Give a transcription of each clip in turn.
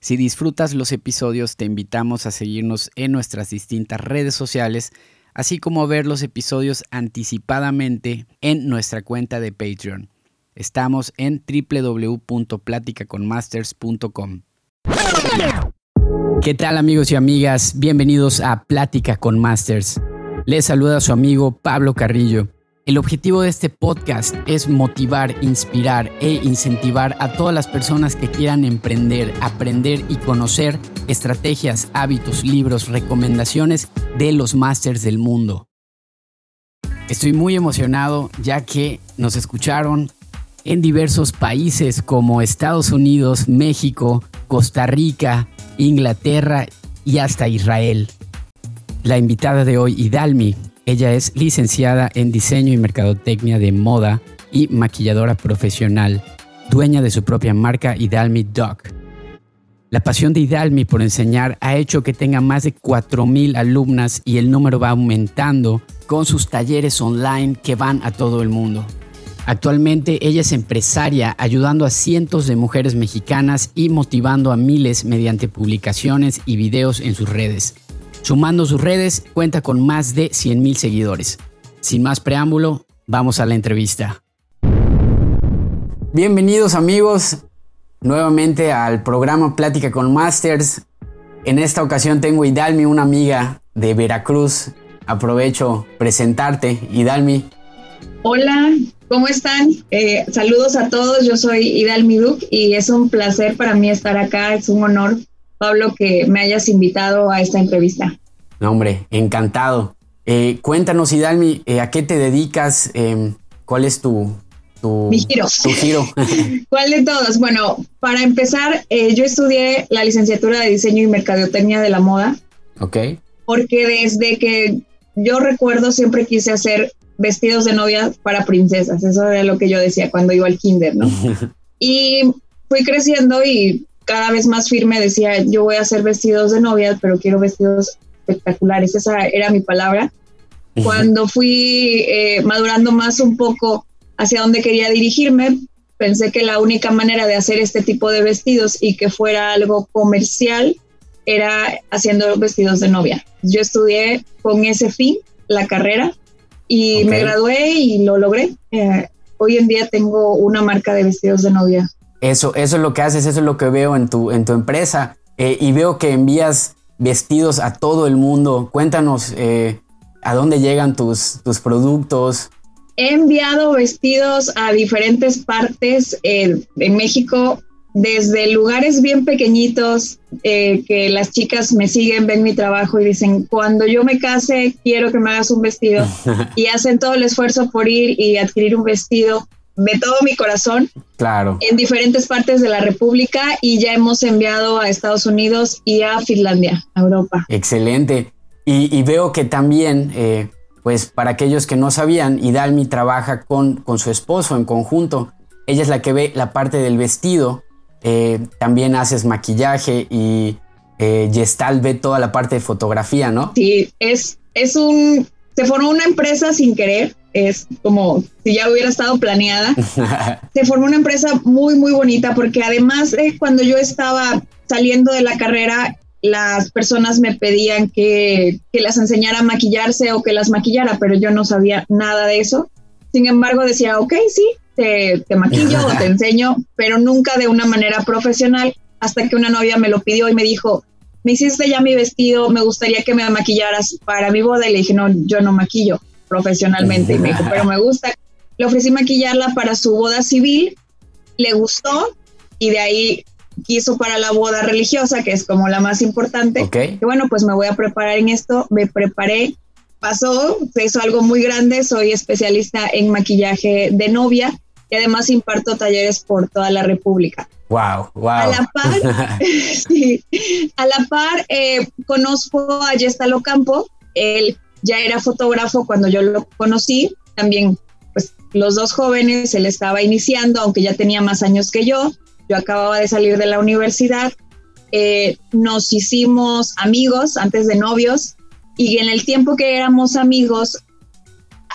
Si disfrutas los episodios, te invitamos a seguirnos en nuestras distintas redes sociales, así como a ver los episodios anticipadamente en nuestra cuenta de Patreon. Estamos en www.platicaconmasters.com. ¿Qué tal amigos y amigas? Bienvenidos a Plática con Masters. Les saluda su amigo Pablo Carrillo. El objetivo de este podcast es motivar, inspirar e incentivar a todas las personas que quieran emprender, aprender y conocer estrategias, hábitos, libros, recomendaciones de los másters del mundo. Estoy muy emocionado ya que nos escucharon en diversos países como Estados Unidos, México, Costa Rica, Inglaterra y hasta Israel. La invitada de hoy, Idalmi, ella es licenciada en diseño y mercadotecnia de moda y maquilladora profesional, dueña de su propia marca Idalmi Doc. La pasión de Idalmi por enseñar ha hecho que tenga más de 4.000 alumnas y el número va aumentando con sus talleres online que van a todo el mundo. Actualmente ella es empresaria ayudando a cientos de mujeres mexicanas y motivando a miles mediante publicaciones y videos en sus redes. Sumando sus redes, cuenta con más de 100.000 seguidores. Sin más preámbulo, vamos a la entrevista. Bienvenidos amigos nuevamente al programa Plática con Masters. En esta ocasión tengo Idalmi, una amiga de Veracruz. Aprovecho presentarte, Idalmi. Hola, ¿cómo están? Eh, saludos a todos, yo soy Idalmi Duc y es un placer para mí estar acá, es un honor Pablo, que me hayas invitado a esta entrevista. No, hombre, encantado. Eh, cuéntanos, Hidalmi, eh, ¿a qué te dedicas? Em, ¿Cuál es tu, Mi giro. Tu giro. ¿Cuál de todos? Bueno, para empezar, eh, yo estudié la licenciatura de diseño y mercadotecnia de la moda. Ok. Porque desde que yo recuerdo siempre quise hacer vestidos de novia para princesas. Eso era lo que yo decía cuando iba al kinder, ¿no? y fui creciendo y cada vez más firme decía, yo voy a hacer vestidos de novia, pero quiero vestidos espectaculares. Esa era mi palabra. Cuando fui eh, madurando más un poco hacia dónde quería dirigirme, pensé que la única manera de hacer este tipo de vestidos y que fuera algo comercial era haciendo vestidos de novia. Yo estudié con ese fin la carrera y me gradué y lo logré. Eh, hoy en día tengo una marca de vestidos de novia eso, eso es lo que haces, eso es lo que veo en tu, en tu empresa. Eh, y veo que envías vestidos a todo el mundo. Cuéntanos eh, a dónde llegan tus, tus productos. He enviado vestidos a diferentes partes eh, en México, desde lugares bien pequeñitos, que las chicas me siguen, ven mi trabajo y dicen, cuando yo me case, quiero que me hagas un vestido. y hacen todo el esfuerzo por ir y adquirir un vestido de todo mi corazón. Claro. En diferentes partes de la República y ya hemos enviado a Estados Unidos y a Finlandia, a Europa. Excelente. Y, veo que también, eh, pues para aquellos que no sabían, Idalmi trabaja con, con su esposo en conjunto. Ella es la que ve la parte del vestido. Eh, también haces maquillaje y eh, Gestal ve toda la parte de fotografía, ¿no? Sí, es, es un... Se formó una empresa sin querer es como si ya hubiera estado planeada. Se formó una empresa muy, muy bonita porque además de cuando yo estaba saliendo de la carrera, las personas me pedían que, que, las enseñara a maquillarse o que las maquillara, pero yo no sabía nada de eso. Sin embargo, decía, ok, sí, te, te maquillo o te enseño, pero nunca de una manera profesional, hasta que una novia me lo pidió y me dijo, me hiciste ya mi vestido, me gustaría que me maquillaras para mi boda. Y le dije, no, yo no maquillo profesionalmente. Y me dijo, pero me gusta. Le ofrecí maquillarla para su boda civil, le gustó y de ahí quiso para la boda religiosa, que es como la más importante. Y bueno, pues me voy a preparar en esto, me preparé, pasó, se hizo algo muy grande, soy especialista en maquillaje de novia y además imparto talleres por toda la República. Wow, wow. A la par, sí, a la par eh, conozco a Yestalo Campo, él ya era fotógrafo cuando yo lo conocí, también pues los dos jóvenes, él estaba iniciando, aunque ya tenía más años que yo, yo acababa de salir de la universidad, eh, nos hicimos amigos antes de novios y en el tiempo que éramos amigos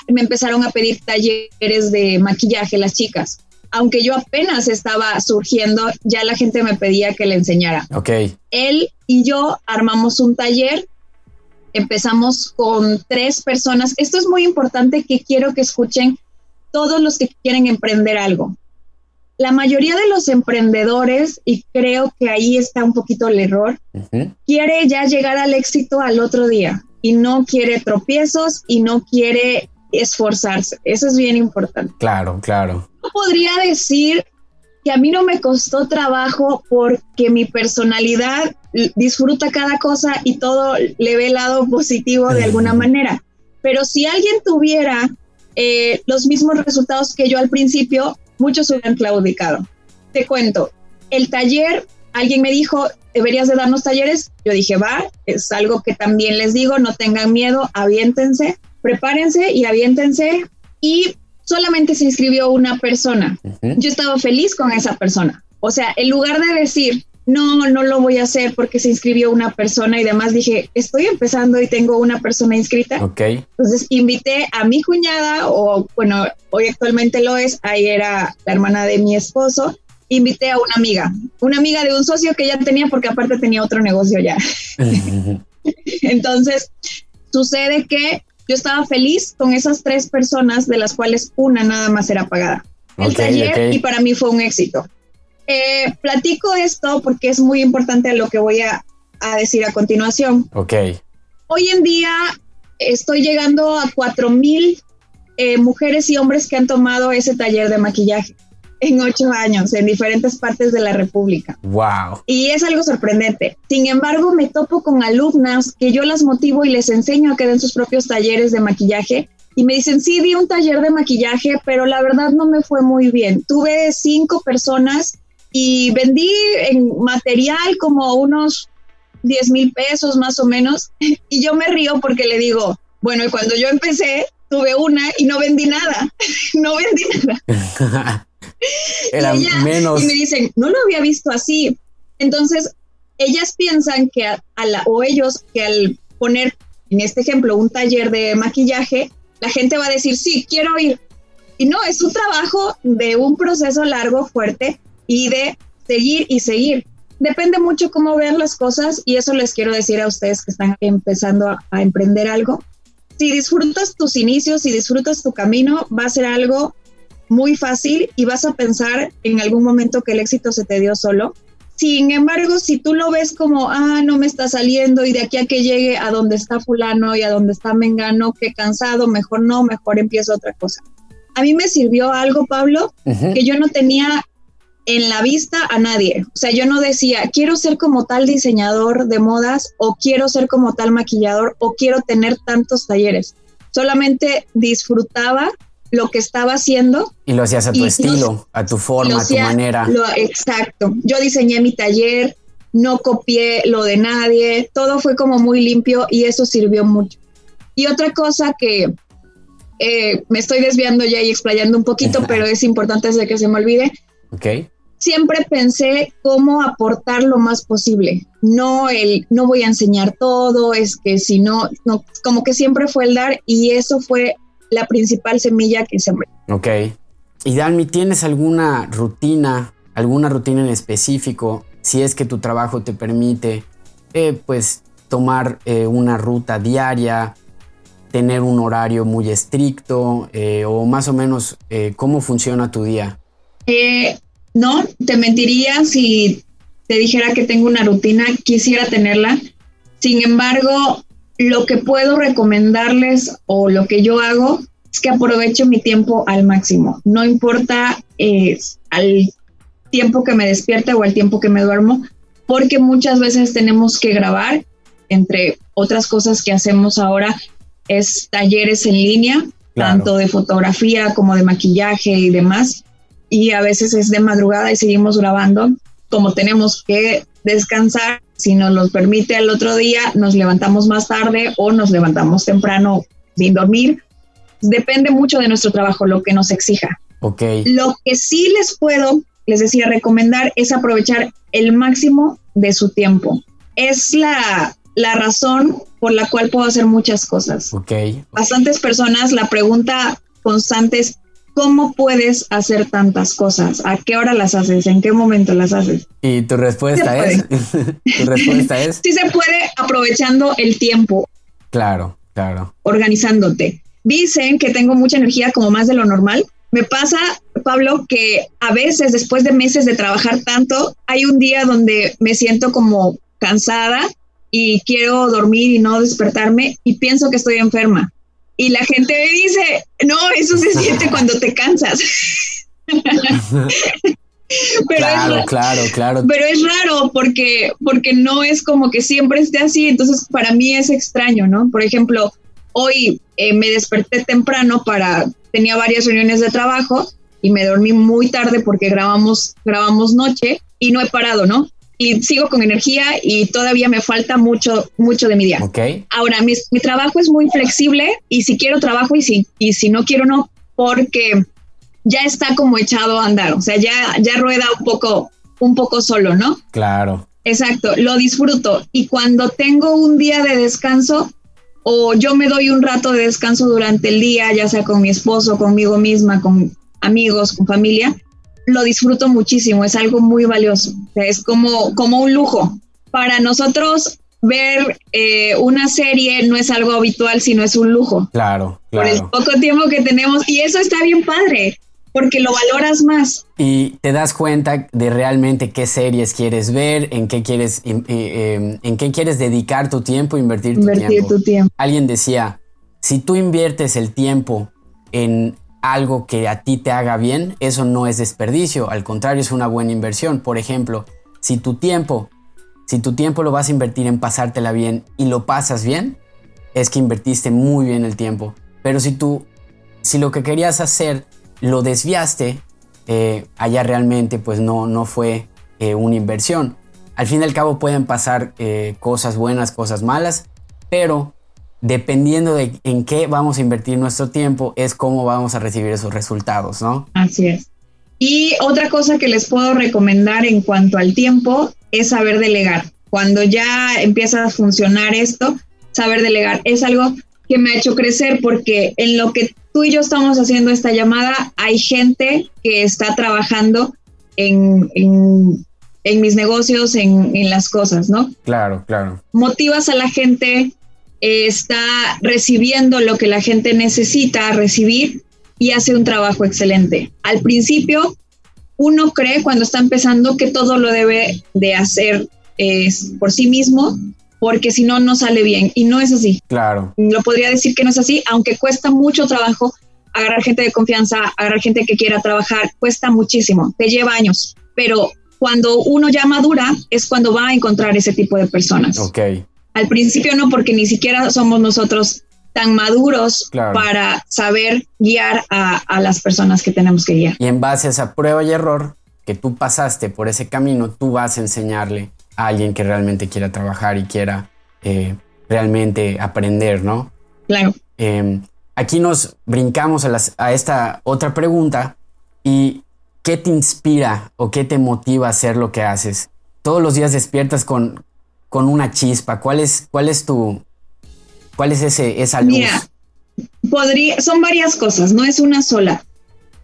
me empezaron a pedir talleres de maquillaje las chicas. aunque yo apenas estaba surgiendo, ya la gente me pedía que le enseñara. Ok. Él y yo armamos un taller, empezamos con tres personas. Esto es muy importante que quiero que escuchen todos los que quieren emprender algo. La mayoría de los emprendedores, y creo que ahí está un poquito el error, quiere ya llegar al éxito al otro día y no quiere tropiezos y no quiere esforzarse. Eso es bien importante. Claro, claro. Podría decir que a mí no me costó trabajo porque mi personalidad disfruta cada cosa y todo le ve el lado positivo de alguna manera. Pero si alguien tuviera eh, los mismos resultados que yo al principio, muchos hubieran claudicado. Te cuento, el taller, alguien me dijo, deberías de darnos talleres. Yo dije, va, es algo que también les digo, no tengan miedo, aviéntense, prepárense y aviéntense. Y solamente se inscribió una persona. Yo estaba feliz con esa persona. O sea, en lugar de decir, no, no lo voy a hacer porque se inscribió una persona y demás, dije, estoy empezando y tengo una persona inscrita. Ok. Entonces invité a mi cuñada, o bueno, hoy actualmente lo es, ahí era la hermana de mi esposo, invité a una amiga, una amiga de un socio que ya tenía porque aparte tenía otro negocio ya. Entonces, sucede que yo estaba feliz con esas tres personas, de las cuales una nada más era pagada. El taller y para mí fue un éxito. Eh, platico esto porque es muy importante lo que voy a, decir a continuación. Ok. Hoy en día estoy llegando a cuatro mil eh, mujeres y hombres que han tomado ese taller de maquillaje en ocho años en diferentes partes de la República. Wow. Y es algo sorprendente. Sin embargo, me topo con alumnas que yo las motivo y les enseño a que den sus propios talleres de maquillaje. Y me dicen, sí, di un taller de maquillaje, pero la verdad no me fue muy bien. Tuve cinco personas y vendí en material como unos 10 mil pesos más o menos. Y yo me río porque le digo, bueno, y cuando yo empecé, tuve una y no vendí nada. no vendí nada. Era menos. Y me dicen, no lo había visto así. Entonces, ellas piensan que a, la, o ellos que al poner, en este ejemplo, un taller de maquillaje, la gente va a decir, sí, quiero ir. Y no, es un trabajo de un proceso largo, fuerte y de seguir y seguir. Depende mucho cómo vean las cosas y eso les quiero decir a ustedes que están empezando a, a emprender algo. Si disfrutas tus inicios, si disfrutas tu camino, va a ser algo muy fácil y vas a pensar en algún momento que el éxito se te dio solo. Sin embargo, si tú lo ves como, ah, no me está saliendo y de aquí a que llegue a donde está fulano y a donde está Mengano, qué cansado, mejor no, mejor empiezo otra cosa. A mí me sirvió algo, Pablo, que yo no tenía en la vista a nadie. O sea, yo no decía, quiero ser como tal diseñador de modas o quiero ser como tal maquillador o quiero tener tantos talleres. Solamente disfrutaba lo que estaba haciendo. Y lo hacías a tu estilo, a tu forma, a tu manera. exacto. Yo diseñé mi taller, no copié lo de nadie, todo fue como muy limpio y eso sirvió mucho. Y otra cosa que eh, me estoy desviando ya y explayando un poquito, pero es importante de que se me olvide. Ok. Siempre pensé cómo aportar lo más posible. No el, no voy a enseñar todo, es que si no, no, como que siempre fue el dar y eso fue la principal semilla que sembré. Ok. Y Dalmi, ¿tienes alguna rutina, alguna rutina en específico, si es que tu trabajo te permite, eh, pues, tomar eh, una ruta diaria, tener un horario muy estricto, eh, o más o menos, ¿cómo funciona tu día? no, te mentiría si te dijera que tengo una rutina, quisiera tenerla. Sin embargo, lo que puedo recomendarles o lo que yo hago es que aprovecho mi tiempo al máximo. No importa eh, al tiempo que me despierte o al tiempo que me duermo, porque muchas veces tenemos que grabar, entre otras cosas que hacemos ahora, es talleres en línea, tanto de fotografía como de maquillaje y demás. Y a veces es de madrugada y seguimos grabando. Como tenemos que descansar, si nos lo permite el otro día, nos levantamos más tarde o nos levantamos temprano sin dormir. Depende mucho de nuestro trabajo, lo que nos exija. Ok. Lo que sí les puedo, les decía, recomendar es aprovechar el máximo de su tiempo. Es la, la razón por la cual puedo hacer muchas cosas. Ok. Bastantes personas, la pregunta constante es, ¿cómo puedes hacer tantas cosas? ¿A qué hora las haces? ¿En qué momento las haces? Y tu respuesta es, tu respuesta es. Sí se puede aprovechando el tiempo. Claro, claro. Organizándote. Dicen que tengo mucha energía como más de lo normal. Me pasa, Pablo, que a veces después de meses de trabajar tanto, hay un día donde me siento como cansada y quiero dormir y no despertarme y pienso que estoy enferma y la gente me dice, no, eso se siente cuando te cansas. pero claro, es, claro, claro. Pero es raro porque, porque no es como que siempre esté así, entonces para mí es extraño, ¿no? Por ejemplo, hoy eh, me desperté temprano para, tenía varias reuniones de trabajo y me dormí muy tarde porque grabamos, grabamos noche y no he parado, ¿no? Y sigo con energía y todavía me falta mucho, mucho de mi día. Okay. Ahora, mi, mi, trabajo es muy flexible y si quiero trabajo y si, y si no quiero no, porque ya está como echado a andar, o sea, ya, ya rueda un poco, un poco solo, ¿no? Claro. Exacto, lo disfruto y cuando tengo un día de descanso o yo me doy un rato de descanso durante el día, ya sea con mi esposo, conmigo misma, con amigos, con familia, lo disfruto muchísimo, es algo muy valioso, es como, como un lujo. Para nosotros ver eh, una serie no es algo habitual, sino es un lujo. Claro, claro. Por el poco tiempo que tenemos y eso está bien padre, porque lo valoras más. Y te das cuenta de realmente qué series quieres ver, en qué quieres, en, eh, em, qué quieres dedicar tu tiempo, invertir, invertir tiempo. tu tiempo. Alguien decía, si tú inviertes el tiempo en algo que a ti te haga bien, eso no es desperdicio, al contrario es una buena inversión. Por ejemplo, si tu tiempo, si tu tiempo lo vas a invertir en pasártela bien y lo pasas bien, es que invertiste muy bien el tiempo. Pero si tú, si lo que querías hacer lo desviaste, eh, allá realmente pues no, no fue eh, una inversión. Al fin y al cabo pueden pasar eh, cosas buenas, cosas malas, pero dependiendo de en qué vamos a invertir nuestro tiempo, es cómo vamos a recibir esos resultados, ¿no? Así es. Y otra cosa que les puedo recomendar en cuanto al tiempo es saber delegar. Cuando ya empieza a funcionar esto, saber delegar es algo que me ha hecho crecer porque en lo que tú y yo estamos haciendo esta llamada, hay gente que está trabajando en, en, mis negocios, en, en las cosas, ¿no? Claro, claro. Motivas a la gente, está recibiendo lo que la gente necesita recibir y hace un trabajo excelente. Al principio, uno cree cuando está empezando que todo lo debe de hacer por sí mismo, porque si no, no sale bien. Y no es así. Claro. Lo podría decir que no es así, aunque cuesta mucho trabajo agarrar gente de confianza, agarrar gente que quiera trabajar, cuesta muchísimo, te lleva años. Pero cuando uno ya madura es cuando va a encontrar ese tipo de personas. Ok. Al principio no, porque ni siquiera somos nosotros tan maduros para saber guiar a, las personas que tenemos que guiar. Y en base a esa prueba y error que tú pasaste por ese camino, tú vas a enseñarle a alguien que realmente quiera trabajar y quiera eh, realmente aprender, ¿no? Claro. Em, aquí nos brincamos a, a esta otra pregunta y ¿qué te inspira o qué te motiva a hacer lo que haces? Todos los días despiertas con, con una chispa? ¿Cuál es, cuál es tu, cuál es ese, esa luz? Mira, podría, son varias cosas, no es una sola.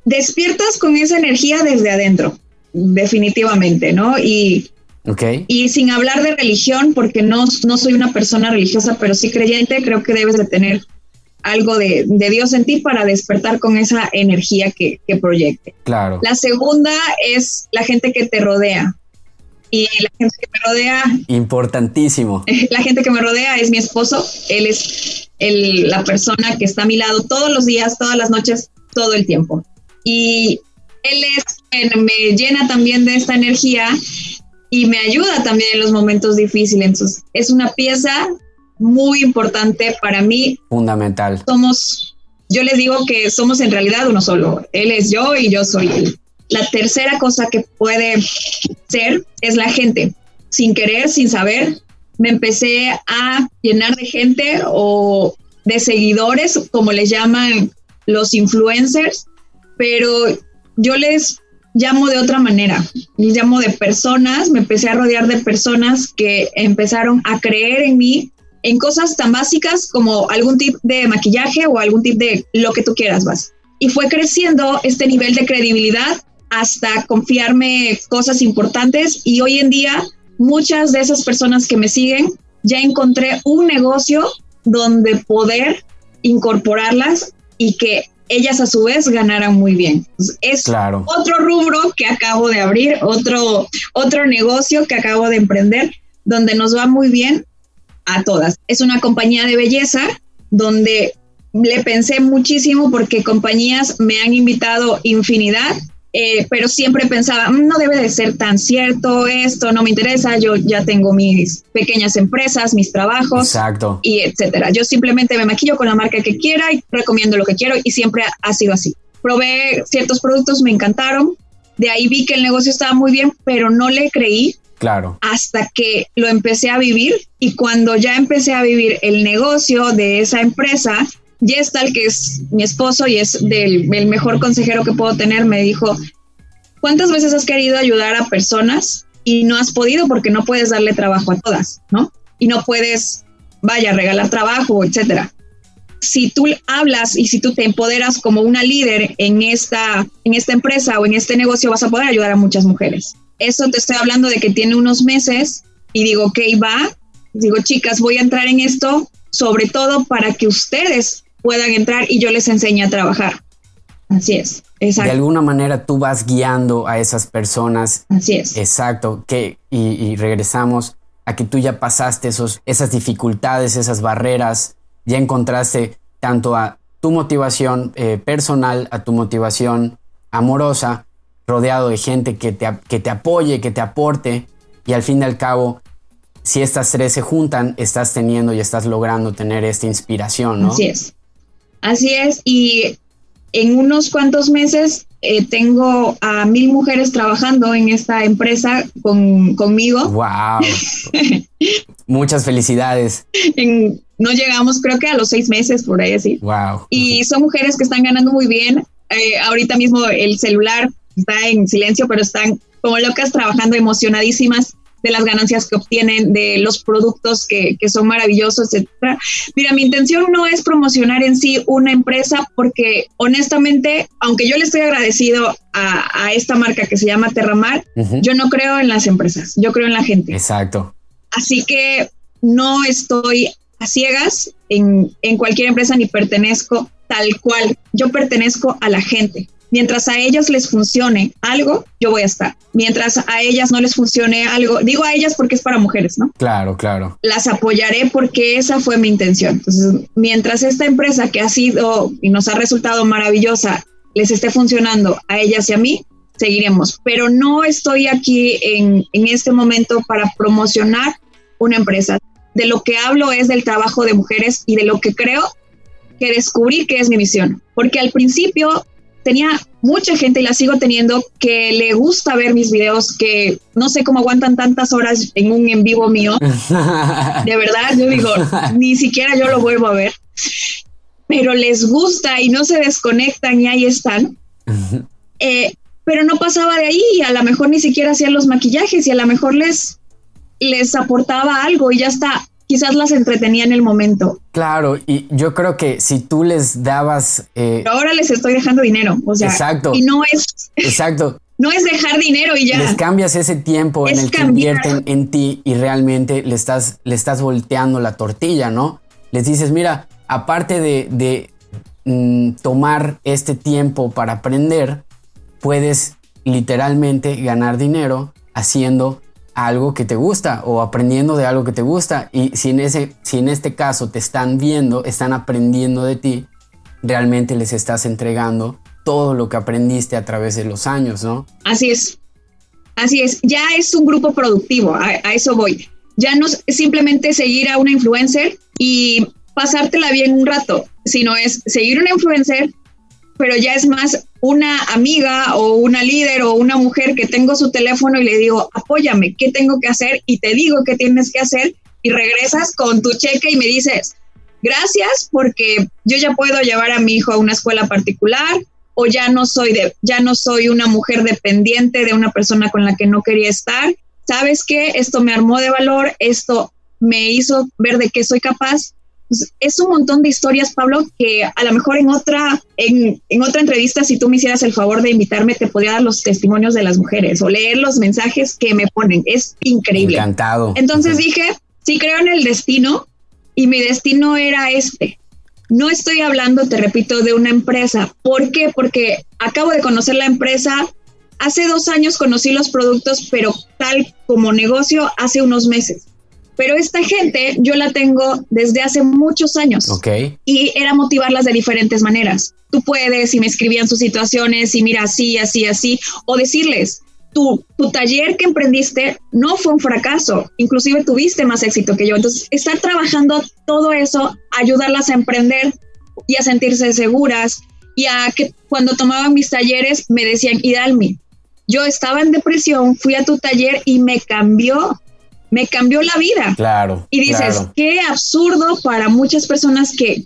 Despiertas con esa energía desde adentro, definitivamente, ¿no? Y, okay. y sin hablar de religión, porque no, no soy una persona religiosa, pero sí creyente, creo que debes de tener algo de, de, Dios en ti para despertar con esa energía que, que, proyecte. Claro. La segunda es la gente que te rodea y la gente que me rodea. Importantísimo. La gente que me rodea es mi esposo. Él es el, la persona que está a mi lado todos los días, todas las noches, todo el tiempo. Y él es me llena también de esta energía y me ayuda también en los momentos difíciles. Entonces, es una pieza muy importante para mí. Fundamental. Somos, yo les digo que somos en realidad uno solo. Él es yo y yo soy él. La tercera cosa que puede ser es la gente. Sin querer, sin saber, me empecé a llenar de gente o de seguidores, como les llaman los influencers, pero yo les llamo de otra manera. Les llamo de personas, me empecé a rodear de personas que empezaron a creer en mí en cosas tan básicas como algún tip de maquillaje o algún tip de lo que tú quieras, vas. y fue creciendo este nivel de credibilidad hasta confiarme cosas importantes y hoy en día muchas de esas personas que me siguen ya encontré un negocio donde poder incorporarlas y que ellas a su vez ganaran muy bien. Es otro rubro que acabo de abrir, otro, otro negocio que acabo de emprender, donde nos va muy bien a todas. Es una compañía de belleza donde le pensé muchísimo porque compañías me han invitado infinidad eh, pero siempre pensaba, mm, no debe de ser tan cierto esto, no me interesa, yo ya tengo mis pequeñas empresas, mis trabajos, Exacto. y etcétera. Yo simplemente me maquillo con la marca que quiera y recomiendo lo que quiero y siempre ha sido así. Probé ciertos productos, me encantaron, de ahí vi que el negocio estaba muy bien, pero no le creí. Claro. Hasta que lo empecé a vivir y cuando ya empecé a vivir el negocio de esa empresa, Gestal, que es mi esposo y es del, el mejor consejero que puedo tener, me dijo, ¿cuántas veces has querido ayudar a personas y no has podido porque no puedes darle trabajo a todas, ¿no? Y no puedes, vaya, regalar trabajo, etcétera. Si tú hablas y si tú te empoderas como una líder en esta, en esta empresa o en este negocio, vas a poder ayudar a muchas mujeres. Eso te estoy hablando de que tiene unos meses y digo, ok, va. Digo, chicas, voy a entrar en esto sobre todo para que ustedes puedan entrar y yo les enseñe a trabajar. Así es, exacto. De alguna manera tú vas guiando a esas personas. Así es. Exacto, que, y, regresamos a que tú ya pasaste esos, esas dificultades, esas barreras, ya encontraste tanto a tu motivación eh, personal, a tu motivación amorosa, rodeado de gente que te, que te apoye, que te aporte, y al fin y al cabo, si estas tres se juntan, estás teniendo y estás logrando tener esta inspiración, ¿no? Así es. Así es, y en unos cuantos meses eh, tengo a mil mujeres trabajando en esta empresa con, conmigo. ¡Wow! Muchas felicidades. no llegamos, creo que a los seis meses, por ahí así. ¡Wow! Y son mujeres que están ganando muy bien. Eh, ahorita mismo el celular está en silencio, pero están como locas trabajando emocionadísimas de las ganancias que obtienen, de los productos que, que son maravillosos, etcétera. Mira, mi intención no es promocionar en sí una empresa porque honestamente, aunque yo le estoy agradecido a, a esta marca que se llama Terramar, yo no creo en las empresas, yo creo en la gente. Exacto. Así que no estoy a ciegas en, en cualquier empresa ni pertenezco tal cual. Yo pertenezco a la gente. Mientras a ellas les funcione algo, yo voy a estar. Mientras a ellas no les funcione algo, digo a ellas porque es para mujeres, ¿no? Claro, claro. Las apoyaré porque esa fue mi intención. Entonces, mientras esta empresa que ha sido y nos ha resultado maravillosa les esté funcionando a ellas y a mí, seguiremos. Pero no estoy aquí en, en este momento para promocionar una empresa. De lo que hablo es del trabajo de mujeres y de lo que creo que descubrí que es mi misión. Porque al principio tenía mucha gente y la sigo teniendo que le gusta ver mis videos, que no sé cómo aguantan tantas horas en un en vivo mío. De verdad, yo digo, ni siquiera yo lo vuelvo a ver. Pero les gusta y no se desconectan y ahí están. Eh, pero no pasaba de ahí y a lo mejor ni siquiera hacían los maquillajes y a lo mejor les, les aportaba algo y ya está quizás las entretenía en el momento. Claro, y yo creo que si tú les dabas... Eh, ahora les estoy dejando dinero, o sea, exacto, y no es... Exacto. No es dejar dinero y ya. Les cambias ese tiempo en el que invierten en ti y realmente le estás, le estás volteando la tortilla, ¿no? Les dices, mira, aparte de, mm, tomar este tiempo para aprender, puedes literalmente ganar dinero haciendo algo que te gusta o aprendiendo de algo que te gusta. Y si en, ese, si en este caso te están viendo, están aprendiendo de ti, realmente les estás entregando todo lo que aprendiste a través de los años, ¿no? Así es. Así es. Ya es un grupo productivo, a, eso voy. Ya no es simplemente seguir a una influencer y pasártela bien un rato, sino es seguir una influencer, pero ya es más una amiga o una líder o una mujer que tengo su teléfono y le digo, apóyame, ¿qué tengo que hacer? Y te digo qué tienes que hacer y regresas con tu cheque y me dices, gracias porque yo ya puedo llevar a mi hijo a una escuela particular o ya no soy de ya no soy una mujer dependiente de una persona con la que no quería estar. ¿Sabes qué? Esto me armó de valor, esto me hizo ver de qué soy capaz pues, es un montón de historias, Pablo, que a lo mejor en otra, en, en, otra entrevista, si tú me hicieras el favor de invitarme, te podría dar los testimonios de las mujeres o leer los mensajes que me ponen. Es increíble. Encantado. Entonces dije, sí creo en el destino y mi destino era este. No estoy hablando, te repito, de una empresa. ¿Por qué? Porque acabo de conocer la empresa. Hace dos años conocí los productos, pero tal como negocio hace unos meses. Pero esta gente yo la tengo desde hace muchos años. Ok. Y era motivarlas de diferentes maneras. Tú puedes, y me escribían sus situaciones, y mira, así, así, así, o decirles, tu, tu taller que emprendiste no fue un fracaso, inclusive tuviste más éxito que yo. Entonces, estar trabajando todo eso, ayudarlas a emprender y a sentirse seguras, y a que cuando tomaban mis talleres me decían, Idalmi, yo estaba en depresión, fui a tu taller y me cambió me cambió la vida. Claro. Y dices, qué absurdo para muchas personas que,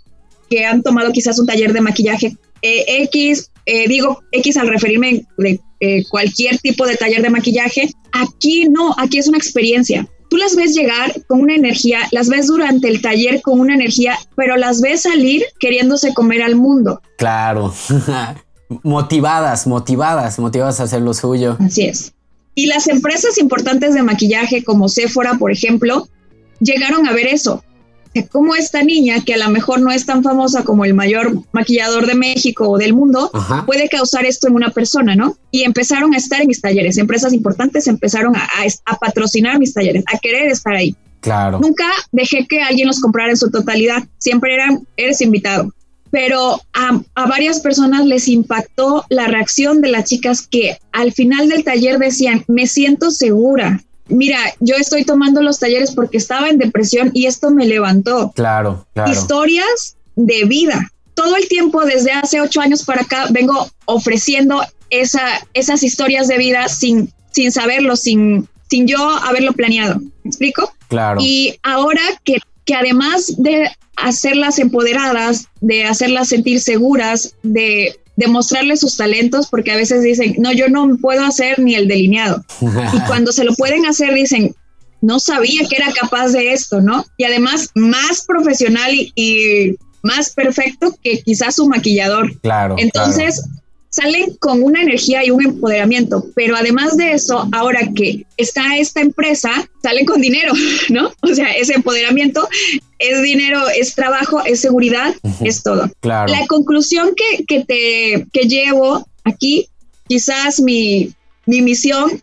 que, han tomado quizás un taller de maquillaje eh, X, eh, digo X al referirme de eh, cualquier tipo de taller de maquillaje. Aquí no, aquí es una experiencia. Tú las ves llegar con una energía, las ves durante el taller con una energía, pero las ves salir queriéndose comer al mundo. Claro. motivadas, motivadas, motivadas a hacer lo suyo. Así es. Y las empresas importantes de maquillaje como Sephora, por ejemplo, llegaron a ver eso. Cómo esta niña, que a lo mejor no es tan famosa como el mayor maquillador de México o del mundo, puede causar esto en una persona, ¿no? Y empezaron a estar en mis talleres. Empresas importantes empezaron a, a patrocinar mis talleres, a querer estar ahí. Claro. Nunca dejé que alguien los comprara en su totalidad. Siempre eran, eres invitado pero a, varias personas les impactó la reacción de las chicas que al final del taller decían, me siento segura. Mira, yo estoy tomando los talleres porque estaba en depresión y esto me levantó. Claro, claro. Historias de vida. Todo el tiempo, desde hace ocho años para acá, vengo ofreciendo esa, esas historias de vida sin, sin saberlo, sin, sin yo haberlo planeado. ¿Me explico? Claro. Y ahora que que además de hacerlas empoderadas, de hacerlas sentir seguras, de demostrarles sus talentos, porque a veces dicen, no, yo no puedo hacer ni el delineado. y cuando se lo pueden hacer, dicen, no sabía que era capaz de esto, ¿no? Y además, más profesional y, más perfecto que quizás su maquillador. Claro. Entonces, salen con una energía y un empoderamiento, pero además de eso, ahora que está esta empresa, salen con dinero, ¿no? O sea, ese empoderamiento es dinero, es trabajo, es seguridad, es todo. Claro. La conclusión que, que te que llevo aquí, quizás mi, mi misión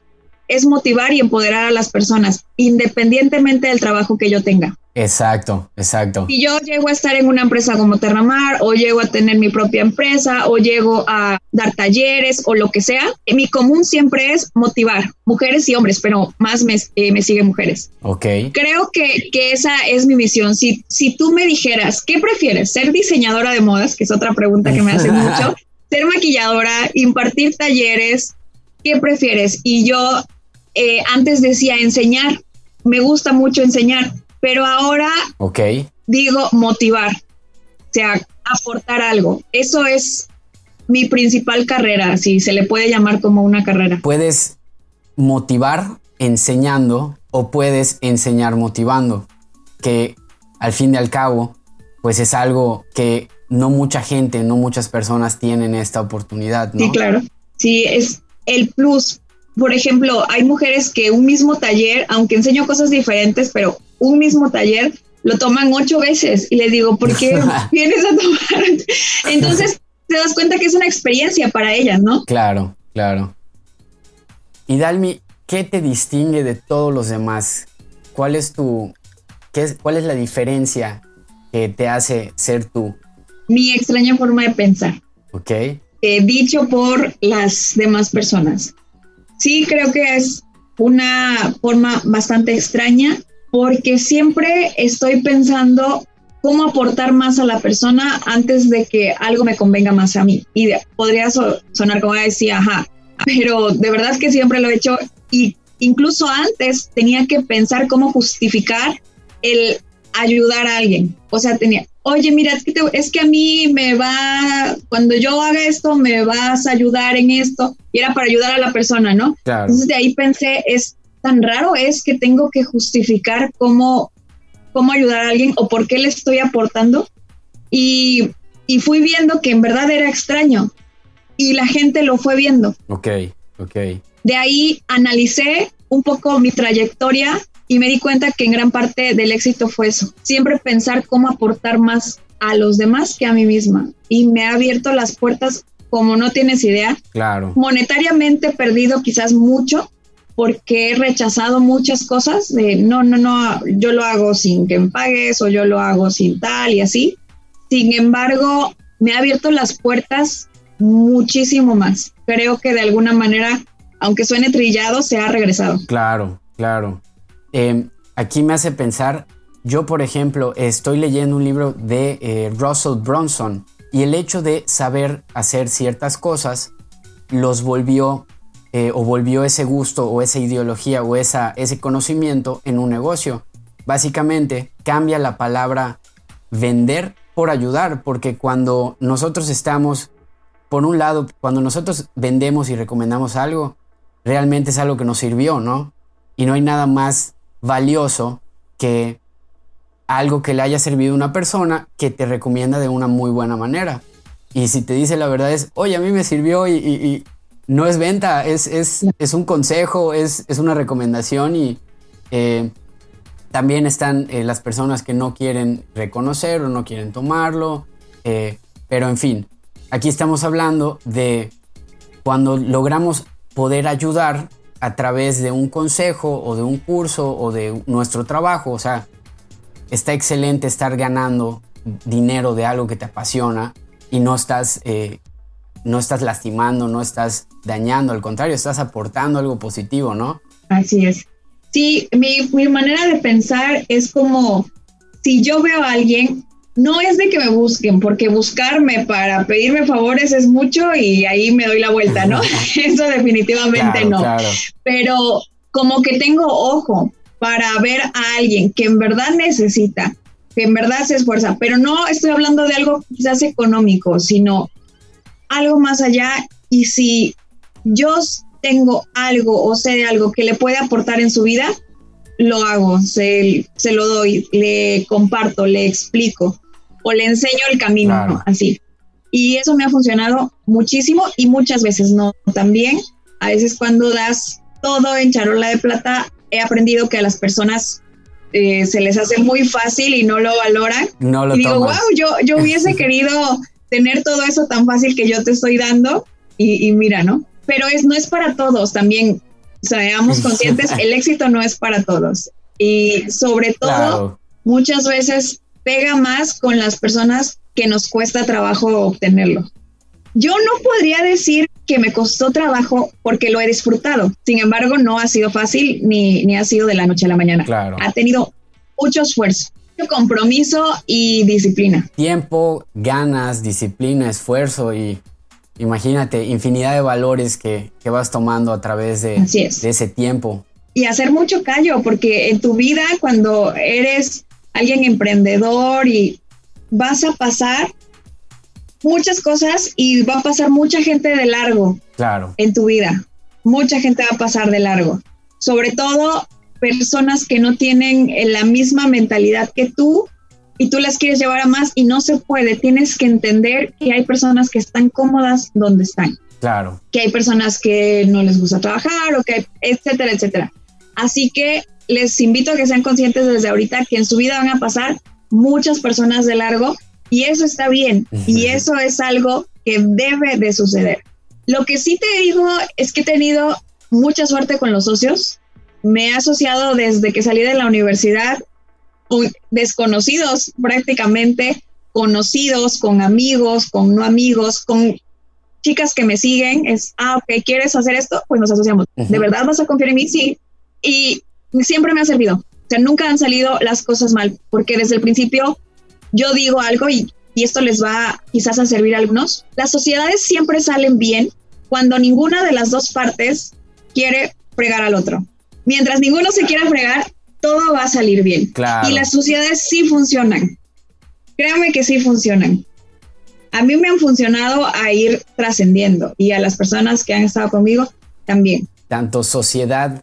es motivar y empoderar a las personas, independientemente del trabajo que yo tenga. Exacto, exacto. Si yo llego a estar en una empresa como Terramar o llego a tener mi propia empresa o llego a dar talleres o lo que sea, mi común siempre es motivar mujeres y hombres, pero más me, eh, me siguen mujeres. Ok. Creo que, que, esa es mi misión. Si, si tú me dijeras, ¿qué prefieres? ¿Ser diseñadora de modas? Que es otra pregunta que me hacen mucho. ¿Ser maquilladora? ¿Impartir talleres? ¿Qué prefieres? Y yo eh, antes decía enseñar. Me gusta mucho enseñar pero ahora digo motivar, o sea, aportar algo. Eso es mi principal carrera, si se le puede llamar como una carrera. Puedes motivar enseñando o puedes enseñar motivando, que al fin y al cabo, pues es algo que no mucha gente, no muchas personas tienen esta oportunidad. ¿no? Sí, claro. Sí, es el plus. Por ejemplo, hay mujeres que un mismo taller, aunque enseño cosas diferentes, pero un mismo taller lo toman ocho veces y le digo, ¿por qué vienes a tomar? Entonces te das cuenta que es una experiencia para ellas, ¿no? Claro, claro. Y Dalmi, ¿qué te distingue de todos los demás? ¿Cuál es tu, qué es, cuál es la diferencia que te hace ser tú? Mi extraña forma de pensar. Ok. Eh, dicho por las demás personas. Sí, creo que es una forma bastante extraña, porque siempre estoy pensando cómo aportar más a la persona antes de que algo me convenga más a mí. Y podría sonar como decía, ajá, pero de verdad que siempre lo he hecho y incluso antes tenía que pensar cómo justificar el ayudar a alguien. O sea, tenía, oye, mira, es que, es que a mí me va, cuando yo haga esto, me vas a ayudar en esto. Y era para ayudar a la persona, ¿no? Entonces de ahí pensé, es tan raro es que tengo que justificar cómo cómo ayudar a alguien o por qué le estoy aportando. Y, y fui viendo que en verdad era extraño y la gente lo fue viendo. Ok, ok. De ahí analicé un poco mi trayectoria y me di cuenta que en gran parte del éxito fue eso. Siempre pensar cómo aportar más a los demás que a mí misma. Y me ha abierto las puertas como no tienes idea. Claro. Monetariamente he perdido quizás mucho porque he rechazado muchas cosas de no, no, no, yo lo hago sin que me pagues o yo lo hago sin tal y así. Sin embargo, me ha abierto las puertas muchísimo más. Creo que de alguna manera, aunque suene trillado, se ha regresado. Claro, claro. Em, aquí me hace pensar, yo por ejemplo estoy leyendo un libro de eh, Russell Bronson y el hecho de saber hacer ciertas cosas los volvió eh, o volvió ese gusto o esa ideología o esa, ese conocimiento en un negocio. Básicamente cambia la palabra vender por ayudar, porque cuando nosotros estamos, por un lado, cuando nosotros vendemos y recomendamos algo, realmente es algo que nos sirvió, ¿no? Y no hay nada más valioso que algo que le haya servido a una persona que te recomienda de una muy buena manera. Y si te dice la verdad es, oye, a mí me sirvió y, no es venta, es, es, es un consejo, es, es, una recomendación y eh, también están eh, las personas que no quieren reconocer o no quieren tomarlo. Eh, pero en fin, aquí estamos hablando de cuando logramos poder ayudar a través de un consejo o de un curso o de nuestro trabajo. O sea, está excelente estar ganando dinero de algo que te apasiona y no estás, no estás lastimando, no estás dañando, al contrario, estás aportando algo positivo, ¿no? Así es. Sí, mi, mi manera de pensar es como si yo veo a alguien no es de que me busquen, porque buscarme para pedirme favores es mucho y ahí me doy la vuelta, ¿no? Eso definitivamente no. Pero como que tengo ojo para ver a alguien que en verdad necesita, que en verdad se esfuerza, pero no estoy hablando de algo quizás económico, sino algo más allá. Y si yo tengo algo o sé de algo que le puede aportar en su vida, lo hago, se, se lo doy, le comparto, le explico o le enseño el camino, así. Y eso me ha funcionado muchísimo y muchas veces no. También, a veces cuando das todo en charola de plata, he aprendido que a las personas eh, se les hace muy fácil y no lo valoran. No lo y digo, wow, yo, yo hubiese querido tener todo eso tan fácil que yo te estoy dando y, mira, ¿no? Pero es, no es para todos también. Seamos conscientes, el éxito no es para todos. Y sobre todo, muchas veces pega más con las personas que nos cuesta trabajo obtenerlo. Yo no podría decir que me costó trabajo porque lo he disfrutado. Sin embargo, no ha sido fácil ni, ni ha sido de la noche a la mañana. Claro. Ha tenido mucho esfuerzo, mucho compromiso y disciplina. Tiempo, ganas, disciplina, esfuerzo y imagínate, infinidad de valores que, que vas tomando a través de, de ese tiempo. Y hacer mucho callo, porque en tu vida, cuando eres alguien emprendedor y vas a pasar muchas cosas y va a pasar mucha gente de largo claro. en tu vida. Mucha gente va a pasar de largo. Sobre todo personas que no tienen la misma mentalidad que tú y tú las quieres llevar a más y no se puede. Tienes que entender que hay personas que están cómodas donde están. Claro. Que hay personas que no les gusta trabajar o que, etcétera, etcétera. Así que les invito a que sean conscientes desde ahorita que en su vida van a pasar muchas personas de largo y eso está bien y eso es algo que debe de suceder. Lo que sí te digo es que he tenido mucha suerte con los socios. Me he asociado desde que salí de la universidad con desconocidos prácticamente, conocidos, con amigos, con no amigos, con chicas que me siguen. Es, ah, ok, ¿quieres hacer esto? Pues nos asociamos. ¿De verdad vas a confiar en mí? Sí. Y siempre me ha servido. O sea, nunca han salido las cosas mal, porque desde el principio yo digo algo y, y esto les va quizás a servir a algunos. Las sociedades siempre salen bien cuando ninguna de las dos partes quiere fregar al otro. Mientras ninguno se quiera fregar, todo va a salir bien. Y las sociedades sí funcionan. Créanme que sí funcionan. A mí me han funcionado a ir trascendiendo y a las personas que han estado conmigo también. Tanto sociedad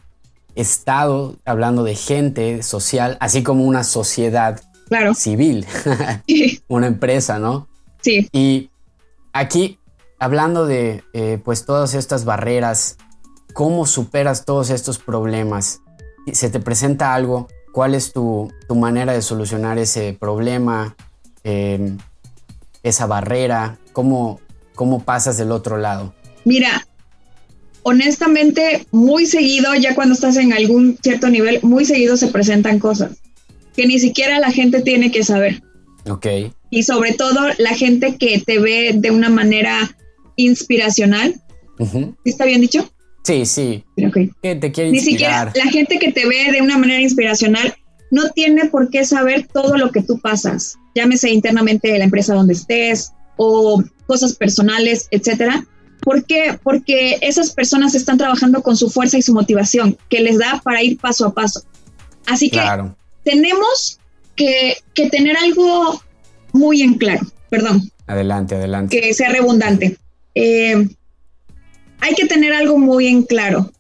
estado, hablando de gente social, así como una sociedad claro. civil, una empresa, ¿no? Sí. Y aquí, hablando de eh, pues todas estas barreras, ¿cómo superas todos estos problemas? ¿Se te presenta algo? ¿Cuál es tu, manera de solucionar ese problema, em, esa barrera? ¿Cómo, ¿Cómo pasas del otro lado? Mira, honestamente, muy seguido, ya cuando estás en algún cierto nivel, muy seguido se presentan cosas que ni siquiera la gente tiene que saber. Ok. Y sobre todo la gente que te ve de una manera inspiracional. ¿Está bien dicho? Sí, sí. Okay. Que te quiere Ni siquiera la gente que te ve de una manera inspiracional no tiene por qué saber todo lo que tú pasas. Llámese internamente de la empresa donde estés o cosas personales, etcétera. ¿Por qué? Porque esas personas están trabajando con su fuerza y su motivación, que les da para ir paso a paso. Así que tenemos que, tener algo muy en claro. Perdón. Adelante, adelante. Que sea redundante. Eh, hay que tener algo muy en claro.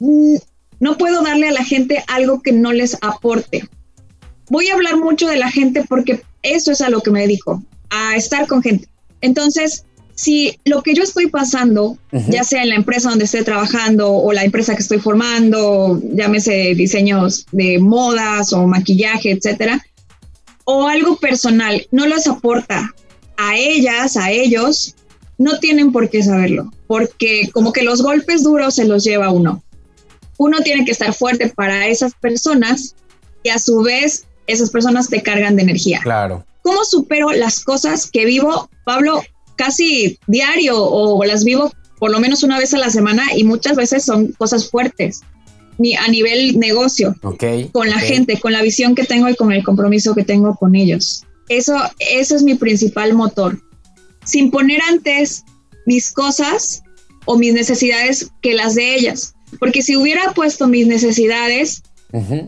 Mm, no puedo darle a la gente algo que no les aporte. Voy a hablar mucho de la gente porque eso es a lo que me dedico, a estar con gente. Entonces, si lo que yo estoy pasando, ya sea en la empresa donde estoy trabajando o la empresa que estoy formando, llámese diseños de modas o maquillaje, etcétera, o algo personal, no les aporta a ellas, a ellos, no tienen por qué saberlo, porque como que los golpes duros se los lleva uno. Uno tiene que estar fuerte para esas personas y a su vez esas personas te cargan de energía. Claro. ¿Cómo supero las cosas que vivo? Pablo, casi diario o las vivo por lo menos una vez a la semana y muchas veces son cosas fuertes ni a nivel negocio con la gente, con la visión que tengo y con el compromiso que tengo con ellos. Eso, eso es mi principal motor. Sin poner antes mis cosas o mis necesidades que las de ellas. Porque si hubiera puesto mis necesidades,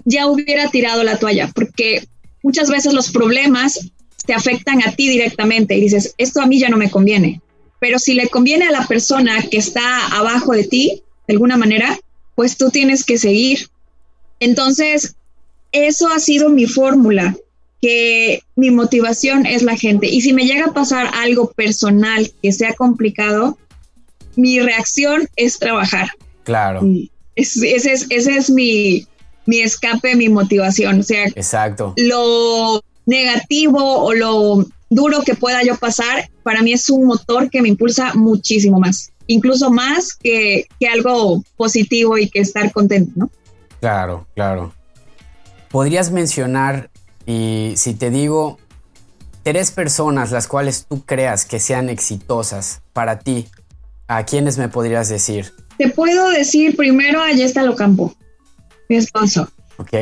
ya hubiera tirado la toalla. Porque muchas veces los problemas te afectan a ti directamente y dices, esto a mí ya no me conviene. Pero si le conviene a la persona que está abajo de ti, de alguna manera, pues tú tienes que seguir. Entonces, eso ha sido mi fórmula, que mi motivación es la gente. Y si me llega a pasar algo personal que sea complicado, mi reacción es trabajar. Claro. ese, es, ese es mi, mi escape, mi motivación. O sea, Exacto. lo negativo o lo duro que pueda yo pasar, para mí es un motor que me impulsa muchísimo más, incluso más que, algo positivo y que estar contento, ¿no? Claro, claro. ¿Podrías mencionar, y si te digo, tres personas las cuales tú creas que sean exitosas para ti, ¿a quiénes me podrías decir? Te puedo decir primero a Yesta Locampo, mi esposo. Ok.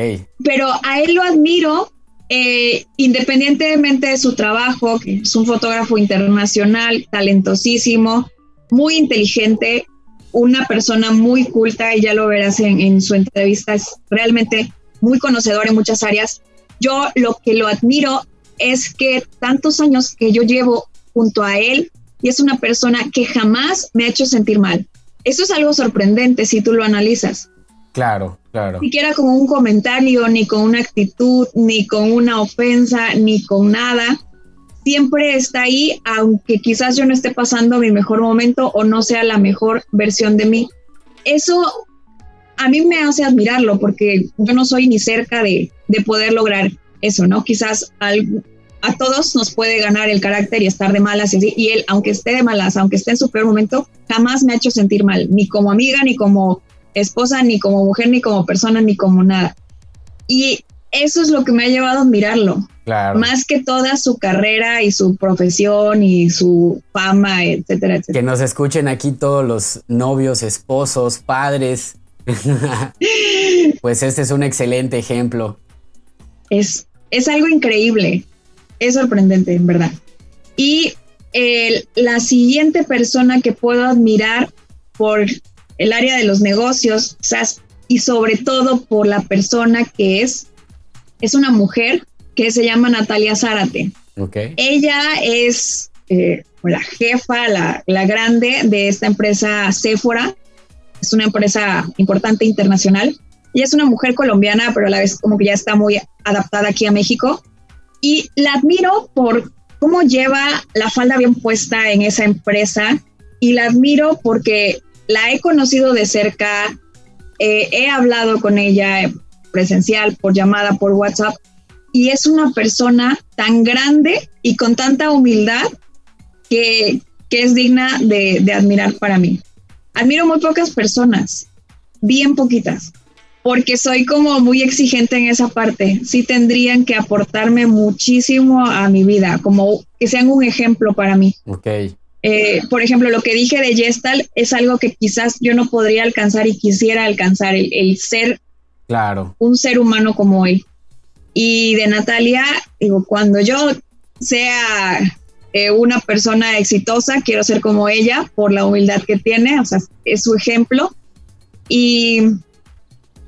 Pero a él lo admiro eh, independientemente de su trabajo, que es un fotógrafo internacional, talentosísimo, muy inteligente, una persona muy culta, y ya lo verás en, su entrevista, es realmente muy conocedor en muchas áreas. Yo lo que lo admiro es que tantos años que yo llevo junto a él, y es una persona que jamás me ha hecho sentir mal. Eso es algo sorprendente si tú lo analizas. Claro, claro. Ni siquiera con un comentario, ni con una actitud, ni con una ofensa, ni con nada. Siempre está ahí, aunque quizás yo no esté pasando mi mejor momento o no sea la mejor versión de mí. Eso a mí me hace admirarlo porque yo no soy ni cerca de, poder lograr eso, ¿no? Quizás a todos nos puede ganar el carácter y estar de malas y, y él, aunque esté de malas, aunque esté en su peor momento, jamás me ha hecho sentir mal, ni como amiga, ni como esposa, ni como mujer, ni como persona, ni como nada. Y eso es lo que me ha llevado a admirarlo. Claro. Más que toda su carrera y su profesión y su fama, etcétera, etcétera. Que nos escuchen aquí todos los novios, esposos, padres. pues este es un excelente ejemplo. Es, es algo increíble, es sorprendente, en verdad. Y la siguiente persona que puedo admirar por el área de los negocios, y sobre todo por la persona que es, es una mujer que se llama Natalia Zárate. Ella es eh, la jefa, la, grande de esta empresa Sephora. Es una empresa importante internacional. Ella es una mujer colombiana, pero a la vez como que ya está muy adaptada aquí a México. Y la admiro por cómo lleva la falda bien puesta en esa empresa y la admiro porque la he conocido de cerca, eh, he hablado con ella presencial, por llamada, por WhatsApp, y es una persona tan grande y con tanta humildad que, es digna de, de admirar para mí. Admiro muy pocas personas, bien poquitas, porque soy como muy exigente en esa parte. Sí tendrían que aportarme muchísimo a mi vida, como que sean un ejemplo para mí. Ok. Eh, por ejemplo, lo que dije de Gestal es algo que quizás yo no podría alcanzar y quisiera alcanzar, el, ser claro. un ser humano como él. Y de Natalia, digo, cuando yo sea eh, una persona exitosa, quiero ser como ella por la humildad que tiene, o sea, es su ejemplo. Y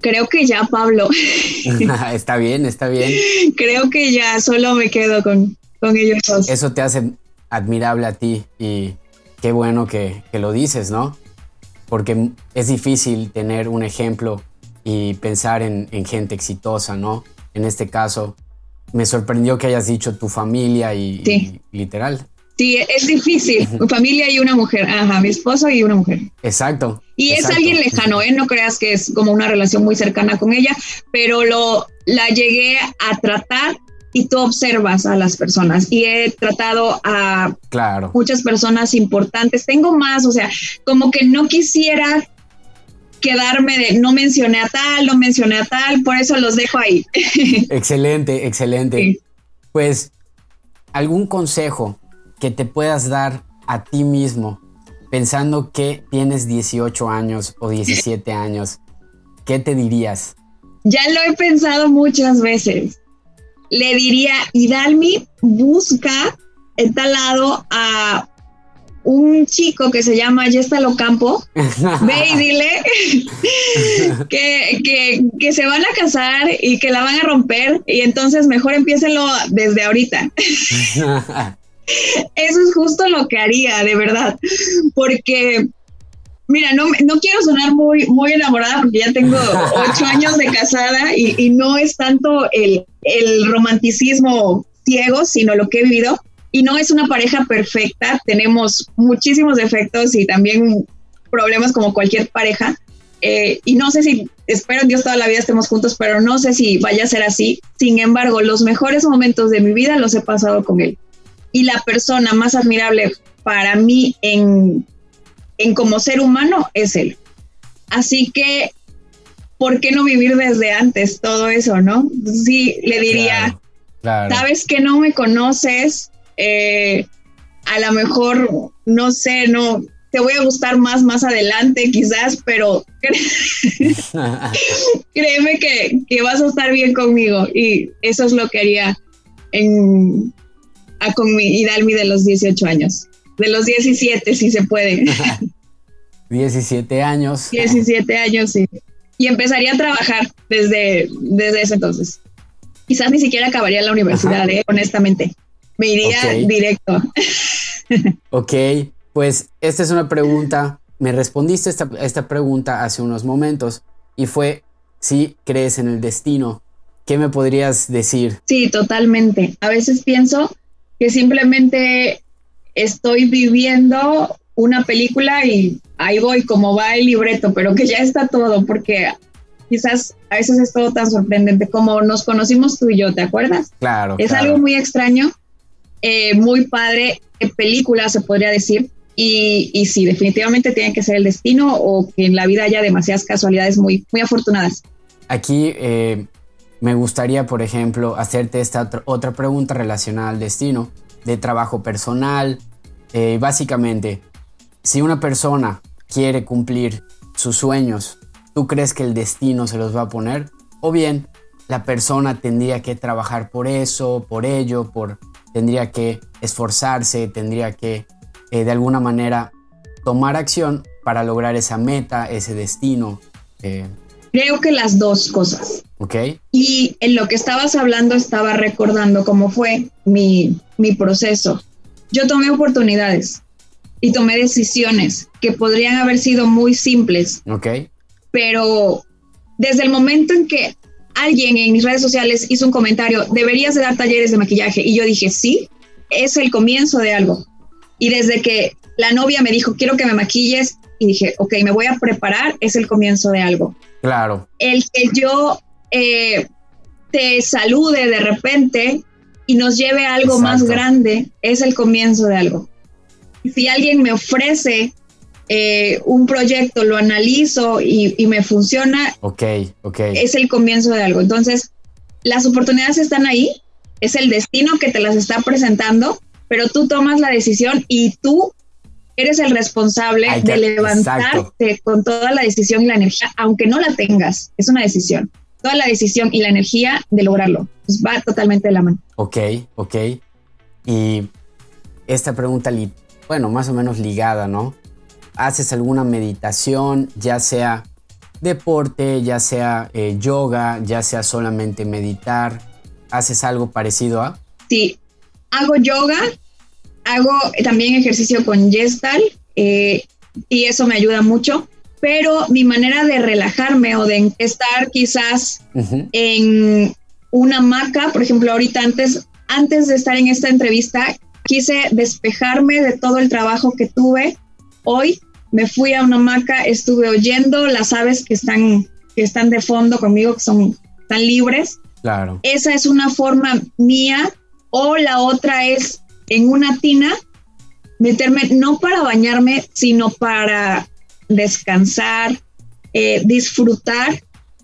creo que ya, Pablo. está bien, está bien. Creo que ya solo me quedo con, con ellos dos. Eso te hace admirable a ti y qué bueno que, lo dices, ¿no? Porque es difícil tener un ejemplo y pensar en, gente exitosa, ¿no? En este caso, me sorprendió que hayas dicho tu familia y, literal. Sí, es difícil. Mi familia y una mujer. Ajá, mi esposo y una mujer. Exacto. Y es alguien lejano, ¿eh? No creas que es como una relación muy cercana con ella, pero lo, la llegué a tratar y tú observas a las personas y he tratado a claro. muchas personas importantes. Tengo más, o sea, como que no quisiera quedarme de no mencioné a tal, no mencioné a tal, por eso los dejo ahí. excelente, excelente. Pues algún consejo que te puedas dar a ti mismo pensando que tienes 18 años o 17 años, ¿qué te dirías? Ya lo he pensado muchas veces le diría, Hidalmi, busca en tal lado a un chico que se llama Yestalo Campo, ve y dile que, se van a casar y que la van a romper y entonces mejor empiecenlo desde ahorita. Eso es justo lo que haría, de verdad, porque Mira, no, no quiero sonar muy, muy enamorada porque ya tengo ocho años de casada y, no es tanto el, el, romanticismo ciego, sino lo que he vivido. Y no es una pareja perfecta, tenemos muchísimos defectos y también problemas como cualquier pareja. Eh, y no sé si, espero en Dios toda la vida estemos juntos, pero no sé si vaya a ser así. Sin embargo, los mejores momentos de mi vida los he pasado con él. Y la persona más admirable para mí en en como ser humano es él. Así que, ¿por qué no vivir desde antes todo eso, no? Sí, le diría, sabes que no me conoces, eh, a lo mejor, no sé, no, te voy a gustar más más adelante quizás, pero créeme que, que, vas a estar bien conmigo y eso es lo que haría en, a con mi Idalmi de los 18 años. De los 17, si se puede. 17 años. 17 años, sí. Y empezaría a trabajar desde, desde ese entonces. Quizás ni siquiera acabaría la universidad, eh, honestamente. Me iría directo. ok, pues esta es una pregunta. Me respondiste esta, esta pregunta hace unos momentos y fue si crees en el destino. ¿Qué me podrías decir? Sí, totalmente. A veces pienso que simplemente estoy viviendo una película y ahí voy como va el libreto, pero que ya está todo, porque quizás a veces es todo tan sorprendente como nos conocimos tú y yo, ¿te acuerdas? Claro. Es algo muy extraño, eh, muy padre, película se podría decir. Y, y sí, definitivamente tiene que ser el destino o que en la vida haya demasiadas casualidades muy, muy afortunadas. Aquí eh, me gustaría, por ejemplo, hacerte esta otra pregunta relacionada al destino, de trabajo personal, eh, básicamente, si una persona quiere cumplir sus sueños, ¿tú crees que el destino se los va a poner? O bien, la persona tendría que trabajar por eso, por ello, por tendría que esforzarse, tendría que eh, de alguna manera tomar acción para lograr esa meta, ese destino. Eh. Creo que las dos cosas. Ok. Y en lo que estabas hablando estaba recordando cómo fue mi, mi proceso yo tomé oportunidades. y tomé decisiones que podrían haber sido muy simples. Ok. Pero desde el momento en que alguien en mis redes sociales hizo un comentario, deberías de dar talleres de maquillaje, y yo dije, sí, es el comienzo de algo. Y desde que la novia me dijo, quiero que me maquilles, y dije, ok, me voy a preparar, es el comienzo de algo. Claro. El que yo eh, te salude de repente y nos lleve a algo más grande es el comienzo de algo. Si alguien me ofrece eh, un proyecto, lo analizo y, y, me funciona, okay, okay. es el comienzo de algo. Entonces, las oportunidades están ahí, es el destino que te las está presentando, pero tú tomas la decisión y tú eres el responsable de levantarte con toda la decisión y la energía, aunque no la tengas, es una decisión. Toda la decisión y la energía de lograrlo. Pues va totalmente de la mano. Ok, ok. Y esta pregunta, bueno, más o menos ligada, ¿no? ¿Haces alguna meditación, ya sea deporte, ya sea eh, yoga, ya sea solamente meditar? ¿Haces algo parecido a? Sí, hago yoga, hago también ejercicio con Gestal eh, y eso me ayuda mucho, pero mi manera de relajarme o de estar quizás en una hamaca, por ejemplo, ahorita antes, antes de estar en esta entrevista, quise despejarme de todo el trabajo que tuve. Hoy me fui a una hamaca, estuve oyendo las aves que están, que están de fondo conmigo, que son tan libres. Claro. Esa es una forma mía. O la otra es en una tina, meterme no para bañarme, sino para descansar, eh, disfrutar.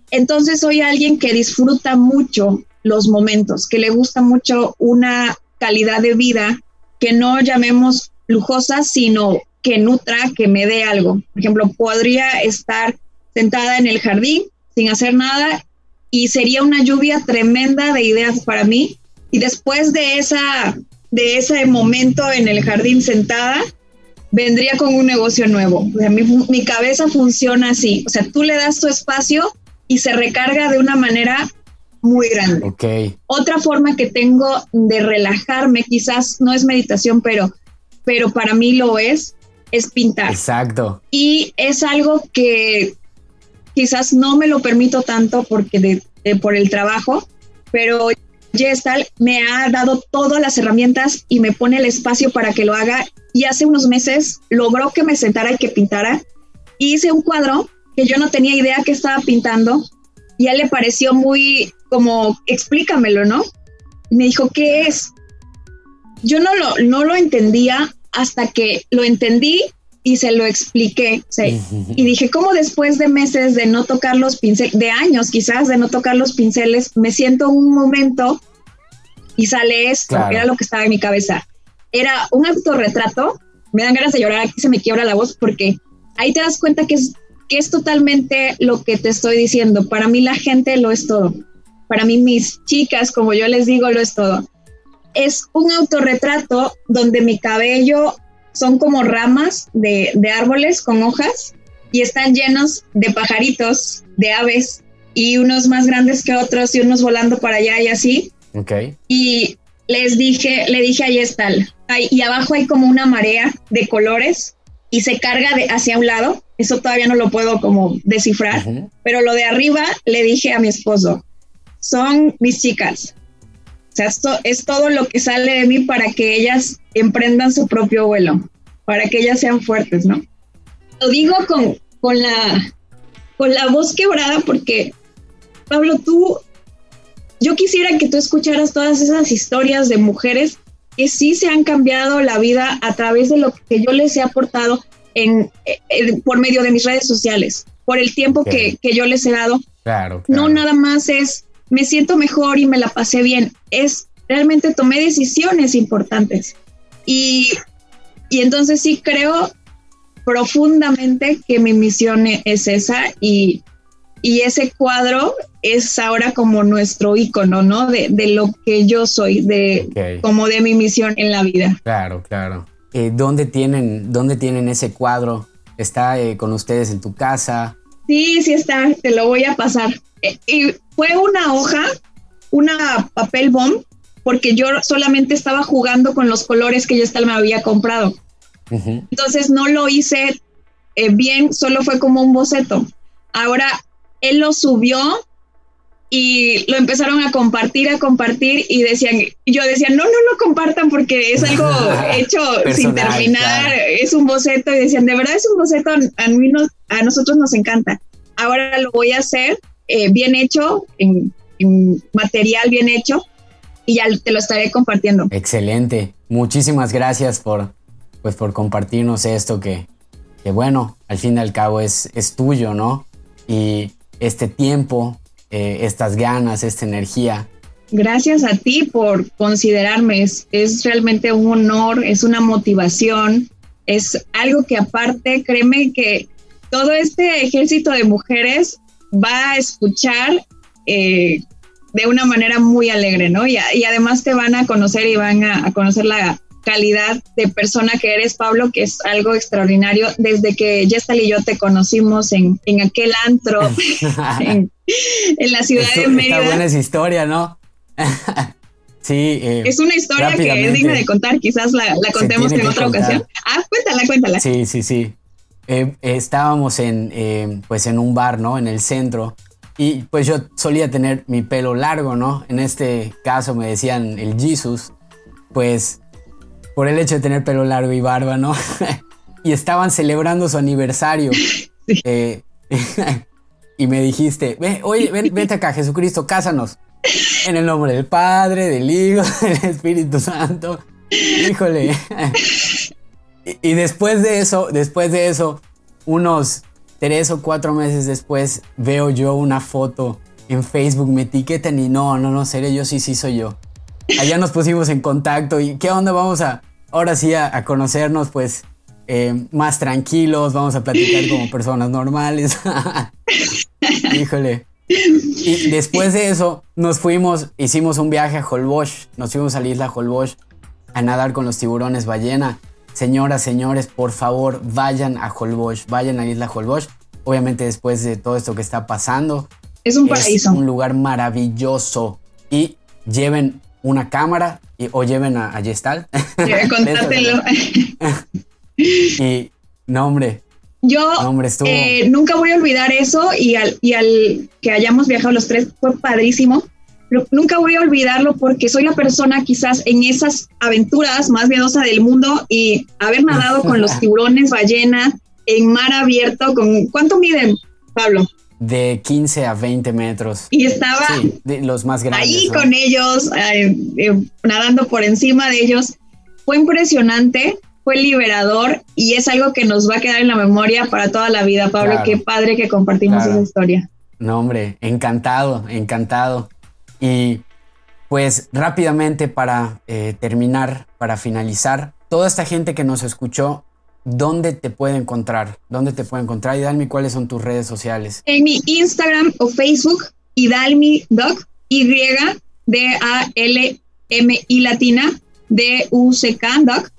Entonces soy alguien que disfruta mucho los momentos, que le gusta mucho una calidad de vida que no llamemos lujosa, sino que nutra, que me dé algo. Por ejemplo, podría estar sentada en el jardín sin hacer nada y sería una lluvia tremenda de ideas para mí. Y después de esa de ese momento en el jardín sentada, vendría con un negocio nuevo. O sea, mi, cabeza funciona así. O sea, tú le das tu espacio y se recarga de una manera muy grande. Okay. Otra forma que tengo de relajarme, quizás no es meditación, pero, pero para mí lo es, es pintar. Exacto. Y es algo que quizás no me lo permito tanto porque por el trabajo, pero Gestal me ha dado todas las herramientas y me pone el espacio para que lo haga. Y hace unos meses logró que me sentara y que pintara. hice un cuadro que yo no tenía idea que estaba pintando y a él le pareció muy como, explícamelo, ¿no? Y me dijo, ¿qué es? Yo no lo, no lo entendía hasta que lo entendí y se lo expliqué. y dije, ¿cómo después de meses de no tocar los pinceles, de años quizás de no tocar los pinceles, me siento un momento y sale esto? Era lo que estaba en mi cabeza. Era un autorretrato. Me dan ganas de llorar, aquí se me quiebra la voz porque ahí te das cuenta que es, que es totalmente lo que te estoy diciendo. Para mí la gente lo es todo. Para mí mis chicas, como yo les digo, lo es todo. Es un autorretrato donde mi cabello son como ramas de, árboles con hojas y están llenos de pajaritos, de aves, y unos más grandes que otros y unos volando para allá y así. Okay. Y les dije, le dije a Yestal, y abajo hay como una marea de colores y se carga de hacia un lado. Eso todavía no lo puedo como descifrar, pero lo de arriba le dije a mi esposo, son mis chicas. O sea, esto es todo lo que sale de mí para que ellas emprendan su propio vuelo, para que ellas sean fuertes, ¿no? Lo digo con, con, la, con la voz quebrada porque, Pablo, tú, yo quisiera que tú escucharas todas esas historias de mujeres que sí se han cambiado la vida a través de lo que yo les he aportado en, por medio de mis redes sociales, por el tiempo que, que, yo les he dado. Claro, claro. No nada más es me siento mejor y me la pasé bien. Es realmente tomé decisiones importantes. Y, y entonces sí creo profundamente que mi misión es esa y, y ese cuadro es ahora como nuestro icono, ¿no? De, de lo que yo soy, de como de mi misión en la vida. Claro, claro. Eh, ¿dónde, tienen, ¿Dónde tienen ese cuadro? ¿Está eh, con ustedes en tu casa? Sí, sí está, te lo voy a pasar. Eh, y fue una hoja, una papel bomb, porque yo solamente estaba jugando con los colores que ya me había comprado. Entonces no lo hice eh, bien, solo fue como un boceto. Ahora él lo subió y lo empezaron a compartir, a compartir y decían, yo decía, no, no lo compartan porque es algo hecho sin terminar, es un boceto y decían, de verdad es un boceto, a, mí a nosotros nos encanta. Ahora lo voy a hacer eh, bien hecho, en, material bien hecho y ya te lo estaré compartiendo. Excelente, muchísimas gracias por, pues, por compartirnos esto que, que bueno, al fin y al cabo es, es tuyo, ¿no? Y este tiempo eh, estas ganas, esta energía. Gracias a ti por considerarme. Es, realmente un honor, es una motivación, es algo que aparte, créeme que todo este ejército de mujeres va a escuchar eh, de una manera muy alegre, ¿no? Y, además te van a conocer y van a, conocer la calidad de persona que eres, Pablo, que es algo extraordinario. Desde que Jestal y yo te conocimos en, en aquel antro, en, en la ciudad de Mérida. Está buena esa historia, ¿no? sí. Eh, es una historia que es digna de contar, quizás la, contemos en otra ocasión. Ah, cuéntala, cuéntala. Sí, sí, sí. Eh, estábamos en, eh, pues en un bar, ¿no? En el centro. Y pues yo solía tener mi pelo largo, ¿no? En este caso me decían el Jesus. Pues por el hecho de tener pelo largo y barba, ¿no? y estaban celebrando su aniversario. y me dijiste, Ve, oye, vente acá, Jesucristo, cásanos. En el nombre del Padre, del Hijo, del Espíritu Santo. Híjole. Y, después de eso, después de eso, unos tres o cuatro meses después, veo yo una foto en Facebook, me etiquetan y no, no, no, seré yo, sí, sí, soy yo. Allá nos pusimos en contacto y ¿qué onda? Vamos a, ahora sí, a conocernos, pues eh, más tranquilos, vamos a platicar como personas normales. Híjole. Y después de eso nos fuimos, hicimos un viaje a Holbox, nos fuimos a la isla Holbox a nadar con los tiburones ballena. Señoras, señores, por favor, vayan a Holbox, vayan a la isla Holbox. Obviamente después de todo esto que está pasando. Es un paraíso. Es un lugar maravilloso. Y lleven una cámara o lleven a, a Gestal. Y no, hombre. Yo eh, nunca voy a olvidar eso y al, y al que hayamos viajado los tres fue padrísimo. Pero nunca voy a olvidarlo porque soy la persona quizás en esas aventuras más miedosa del mundo y haber nadado con los tiburones, ballena, en mar abierto, con ¿cuánto miden, Pablo? De 15 a 20 metros. Y estaba de los más grandes. Ahí con ellos, eh, eh, nadando por encima de ellos. Fue impresionante fue liberador y es algo que nos va a quedar en la memoria para toda la vida, Pablo. Qué padre que compartimos esa historia. No, hombre, encantado, encantado. Y pues rápidamente para eh, terminar, para finalizar, toda esta gente que nos escuchó, ¿dónde te puede encontrar? ¿Dónde te puede encontrar? Y Dalmi, ¿cuáles son tus redes sociales? En mi Instagram o Facebook, Idalmi Doc, Y D A L M I latina D U C K Doc.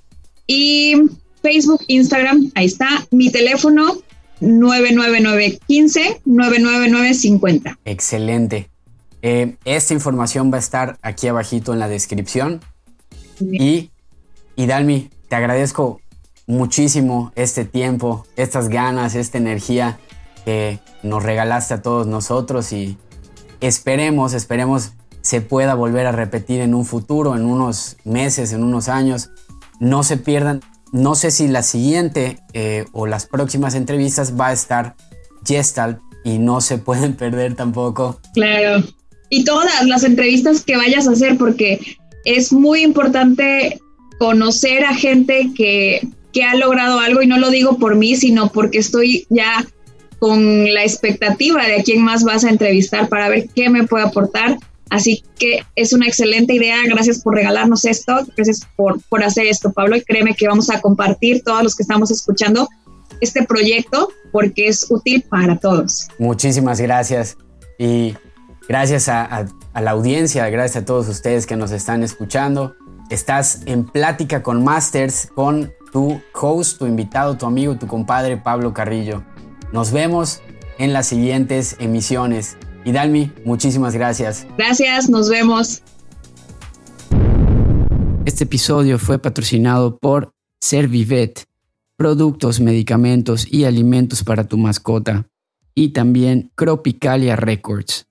Y Facebook, Instagram, ahí está. Mi teléfono 99915 99950. Excelente. Eh, esta información va a estar aquí abajito en la descripción. Y, y Dalmi, te agradezco muchísimo este tiempo, estas ganas, esta energía que nos regalaste a todos nosotros y esperemos, esperemos se pueda volver a repetir en un futuro, en unos meses, en unos años no se pierdan. No sé si la siguiente eh, o las próximas entrevistas va a estar Gestalt y no se pueden perder tampoco. Claro. Y todas las entrevistas que vayas a hacer porque es muy importante conocer a gente que, que ha logrado algo y no lo digo por mí, sino porque estoy ya con la expectativa de a quién más vas a entrevistar para ver qué me puede aportar Así que es una excelente idea. Gracias por regalarnos esto. Gracias por, por hacer esto, Pablo. Y créeme que vamos a compartir todos los que estamos escuchando este proyecto porque es útil para todos. Muchísimas gracias. Y gracias a, la audiencia, gracias a todos ustedes que nos están escuchando. Estás en plática con Masters, con tu host, tu invitado, tu amigo, tu compadre Pablo Carrillo. Nos vemos en las siguientes emisiones. Y Dalmi, muchísimas gracias. Gracias, nos vemos. Este episodio fue patrocinado por Servivet, productos, medicamentos y alimentos para tu mascota. Y también Cropicalia Records